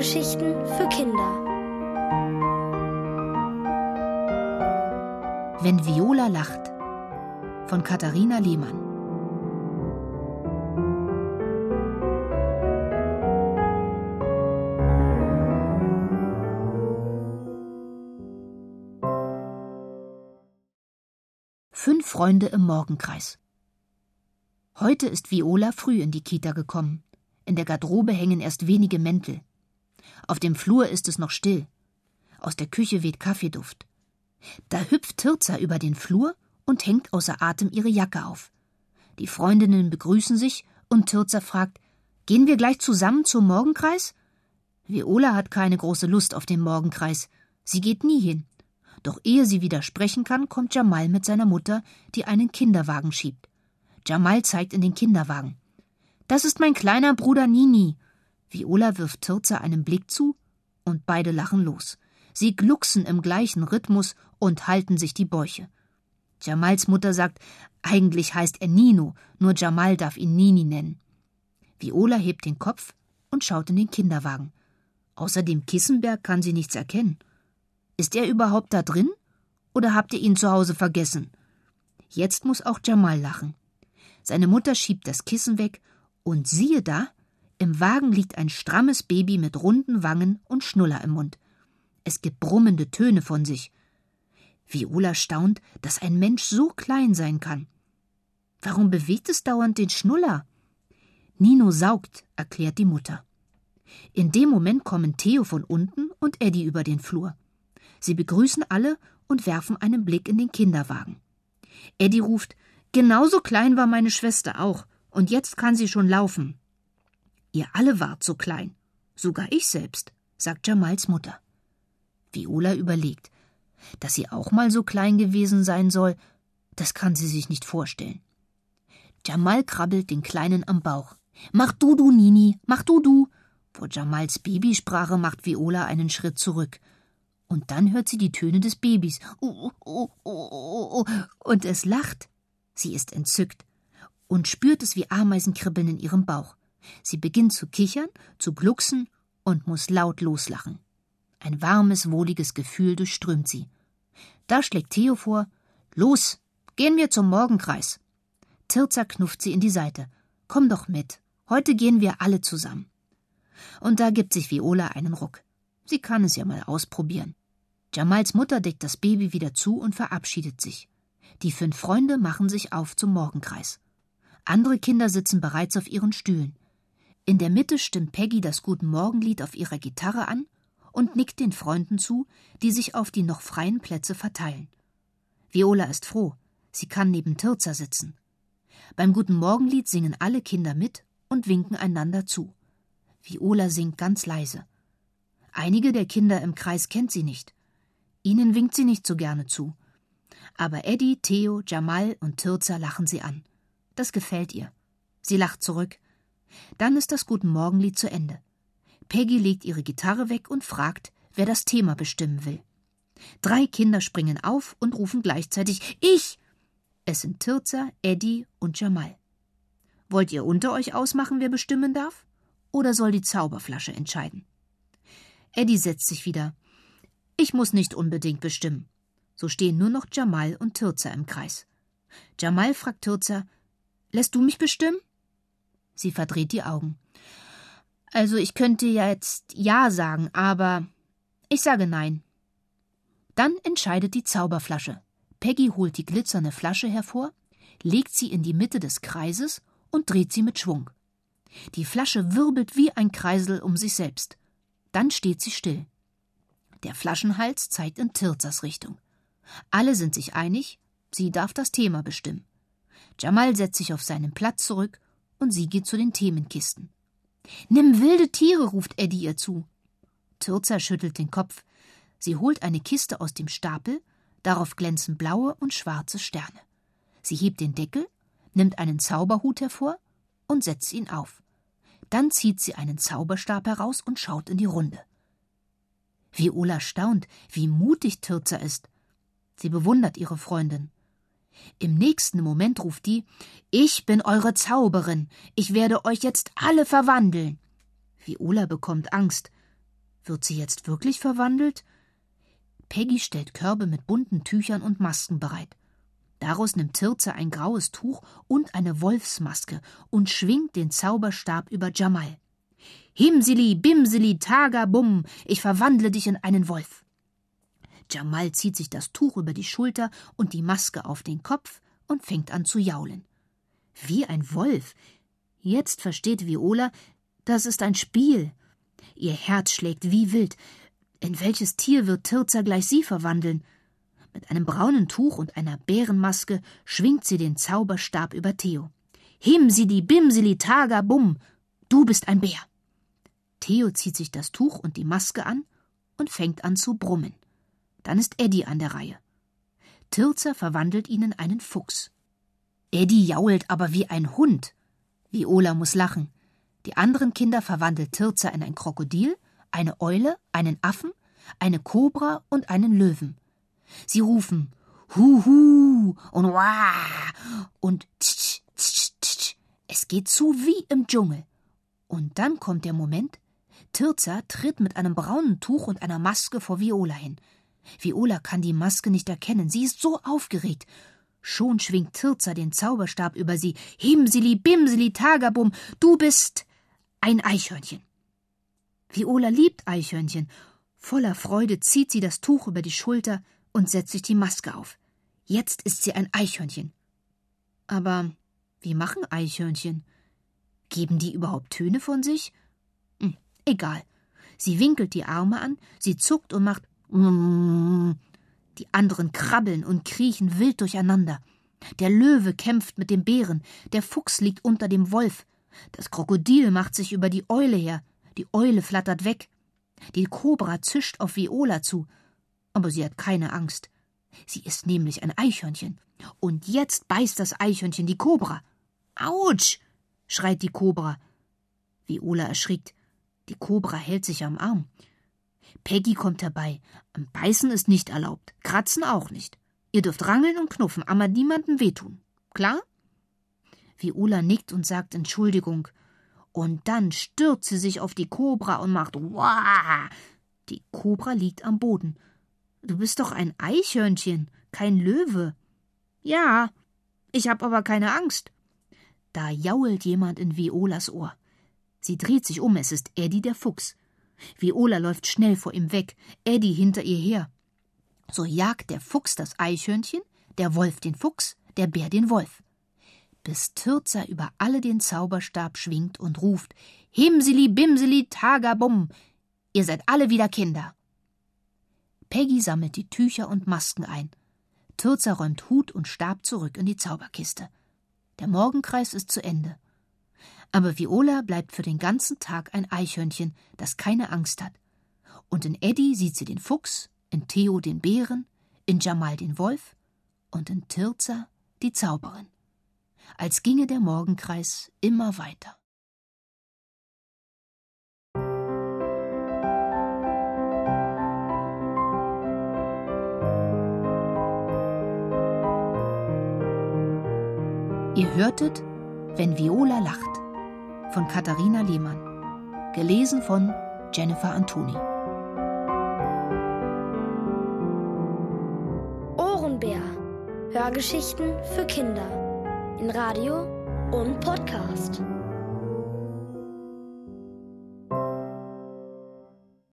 Hörgeschichten für Kinder. Wenn Viola lacht von Katharina Lehmann. Fünf Freunde im Morgenkreis. Heute ist Viola früh in die Kita gekommen. In der Garderobe hängen erst wenige Mäntel. Auf dem Flur ist es noch still. Aus der Küche weht Kaffeeduft. Da hüpft Tirza über den Flur und hängt außer Atem ihre Jacke auf. Die Freundinnen begrüßen sich und Tirza fragt: Gehen wir gleich zusammen zum Morgenkreis? Viola hat keine große Lust auf den Morgenkreis. Sie geht nie hin. Doch ehe sie widersprechen kann, kommt Jamal mit seiner Mutter, die einen Kinderwagen schiebt. Jamal zeigt in den Kinderwagen. Das ist mein kleiner Bruder Nini. Viola wirft Tirza einen Blick zu und beide lachen los. Sie glucksen im gleichen Rhythmus und halten sich die Bäuche. Jamals Mutter sagt, eigentlich heißt er Nino, nur Jamal darf ihn Nini nennen. Viola hebt den Kopf und schaut in den Kinderwagen. Außer dem Kissenberg kann sie nichts erkennen. Ist er überhaupt da drin? Oder habt ihr ihn zu Hause vergessen? Jetzt muss auch Jamal lachen. Seine Mutter schiebt das Kissen weg und siehe da, im Wagen liegt ein strammes Baby mit runden Wangen und Schnuller im Mund. Es gibt brummende Töne von sich. Viola staunt, dass ein Mensch so klein sein kann. Warum bewegt es dauernd den Schnuller? Nino saugt, erklärt die Mutter. In dem Moment kommen Theo von unten und Eddie über den Flur. Sie begrüßen alle und werfen einen Blick in den Kinderwagen. Eddie ruft: Genauso klein war meine Schwester auch, und jetzt kann sie schon laufen. Ihr alle wart so klein. Sogar ich selbst, sagt Jamals Mutter. Viola überlegt. Dass sie auch mal so klein gewesen sein soll, das kann sie sich nicht vorstellen. Jamal krabbelt den Kleinen am Bauch. Mach du, du, Nini, mach du, du. Vor Jamals Babysprache macht Viola einen Schritt zurück. Und dann hört sie die Töne des Babys. Oh, oh, oh, und es lacht. Sie ist entzückt und spürt es wie Ameisenkribbeln in ihrem Bauch. Sie beginnt zu kichern, zu glucksen und muss laut loslachen. Ein warmes, wohliges Gefühl durchströmt sie. Da schlägt Theo vor: Los, gehen wir zum Morgenkreis. Tirza knufft sie in die Seite. Komm doch mit. Heute gehen wir alle zusammen. Und da gibt sich Viola einen Ruck. Sie kann es ja mal ausprobieren. Jamals Mutter deckt das Baby wieder zu und verabschiedet sich. Die fünf Freunde machen sich auf zum Morgenkreis. Andere Kinder sitzen bereits auf ihren Stühlen. In der Mitte stimmt Peggy das Guten Morgenlied auf ihrer Gitarre an und nickt den Freunden zu, die sich auf die noch freien Plätze verteilen. Viola ist froh, sie kann neben Tirza sitzen. Beim Guten Morgenlied singen alle Kinder mit und winken einander zu. Viola singt ganz leise. Einige der Kinder im Kreis kennt sie nicht. Ihnen winkt sie nicht so gerne zu. Aber Eddie, Theo, Jamal und Tirza lachen sie an. Das gefällt ihr. Sie lacht zurück. Dann ist das Guten Morgenlied zu Ende. Peggy legt ihre Gitarre weg und fragt, wer das Thema bestimmen will. Drei Kinder springen auf und rufen gleichzeitig Ich. Es sind Tirza, Eddie und Jamal. Wollt ihr unter euch ausmachen, wer bestimmen darf? Oder soll die Zauberflasche entscheiden? Eddie setzt sich wieder. Ich muss nicht unbedingt bestimmen. So stehen nur noch Jamal und Tirza im Kreis. Jamal fragt Tirza, lässt du mich bestimmen? Sie verdreht die Augen. Also ich könnte ja jetzt Ja sagen, aber ich sage Nein. Dann entscheidet die Zauberflasche. Peggy holt die glitzernde Flasche hervor, legt sie in die Mitte des Kreises und dreht sie mit Schwung. Die Flasche wirbelt wie ein Kreisel um sich selbst. Dann steht sie still. Der Flaschenhals zeigt in Tirzers Richtung. Alle sind sich einig, sie darf das Thema bestimmen. Jamal setzt sich auf seinen Platz zurück und sie geht zu den Themenkisten. Nimm wilde Tiere, ruft Eddie ihr zu. Tirza schüttelt den Kopf. Sie holt eine Kiste aus dem Stapel, darauf glänzen blaue und schwarze Sterne. Sie hebt den Deckel, nimmt einen Zauberhut hervor und setzt ihn auf. Dann zieht sie einen Zauberstab heraus und schaut in die Runde. Viola staunt, wie mutig Tirza ist. Sie bewundert ihre Freundin. Im nächsten Moment ruft die Ich bin eure Zauberin, ich werde euch jetzt alle verwandeln. Viola bekommt Angst. Wird sie jetzt wirklich verwandelt? Peggy stellt Körbe mit bunten Tüchern und Masken bereit. Daraus nimmt Tirze ein graues Tuch und eine Wolfsmaske und schwingt den Zauberstab über Jamal. Himsili, Bimsili, Taga, Bum, ich verwandle dich in einen Wolf. Jamal zieht sich das Tuch über die Schulter und die Maske auf den Kopf und fängt an zu jaulen. Wie ein Wolf. Jetzt versteht Viola, das ist ein Spiel. Ihr Herz schlägt wie wild. In welches Tier wird Tirza gleich sie verwandeln? Mit einem braunen Tuch und einer Bärenmaske schwingt sie den Zauberstab über Theo. Himsili, Bimsili, Taga, Bum, du bist ein Bär. Theo zieht sich das Tuch und die Maske an und fängt an zu brummen. Dann ist Eddie an der Reihe. Tirzer verwandelt ihn in einen Fuchs. Eddie jault aber wie ein Hund. Viola muss lachen. Die anderen Kinder verwandelt Tirzer in ein Krokodil, eine Eule, einen Affen, eine Kobra und einen Löwen. Sie rufen Huhu und Wah und tsch, tsch, tsch. Es geht zu wie im Dschungel. Und dann kommt der Moment, Tirza tritt mit einem braunen Tuch und einer Maske vor Viola hin. Viola kann die Maske nicht erkennen, sie ist so aufgeregt. Schon schwingt Tirza den Zauberstab über sie. Himsili, Bimsili, Tagabum, du bist ein Eichhörnchen. Viola liebt Eichhörnchen. Voller Freude zieht sie das Tuch über die Schulter und setzt sich die Maske auf. Jetzt ist sie ein Eichhörnchen. Aber wie machen Eichhörnchen? Geben die überhaupt Töne von sich? Hm, egal. Sie winkelt die Arme an, sie zuckt und macht die anderen krabbeln und kriechen wild durcheinander. Der Löwe kämpft mit dem Bären, der Fuchs liegt unter dem Wolf, das Krokodil macht sich über die Eule her, die Eule flattert weg. Die Kobra zischt auf Viola zu, aber sie hat keine Angst. Sie ist nämlich ein Eichhörnchen. Und jetzt beißt das Eichhörnchen die Kobra. Autsch! schreit die Kobra. Viola erschrickt. Die Kobra hält sich am Arm. Peggy kommt herbei. Beißen ist nicht erlaubt, kratzen auch nicht. Ihr dürft rangeln und knuffen, aber niemandem wehtun. Klar? Viola nickt und sagt Entschuldigung. Und dann stürzt sie sich auf die Kobra und macht Wah! Die Kobra liegt am Boden. Du bist doch ein Eichhörnchen, kein Löwe. Ja, ich hab aber keine Angst. Da jault jemand in Violas Ohr. Sie dreht sich um, es ist Eddie der Fuchs. Viola läuft schnell vor ihm weg, Eddie hinter ihr her. So jagt der Fuchs das Eichhörnchen, der Wolf den Fuchs, der Bär den Wolf. Bis Türzer über alle den Zauberstab schwingt und ruft: Himseli, Bimseli, Tagabum! Ihr seid alle wieder Kinder! Peggy sammelt die Tücher und Masken ein. Türzer räumt Hut und Stab zurück in die Zauberkiste. Der Morgenkreis ist zu Ende. Aber Viola bleibt für den ganzen Tag ein Eichhörnchen, das keine Angst hat. Und in Eddie sieht sie den Fuchs, in Theo den Bären, in Jamal den Wolf und in Tirza die Zauberin. Als ginge der Morgenkreis immer weiter. Ihr hörtet, wenn Viola lacht von Katharina Lehmann. Gelesen von Jennifer Antoni. Ohrenbär. Hörgeschichten für Kinder. In Radio und Podcast.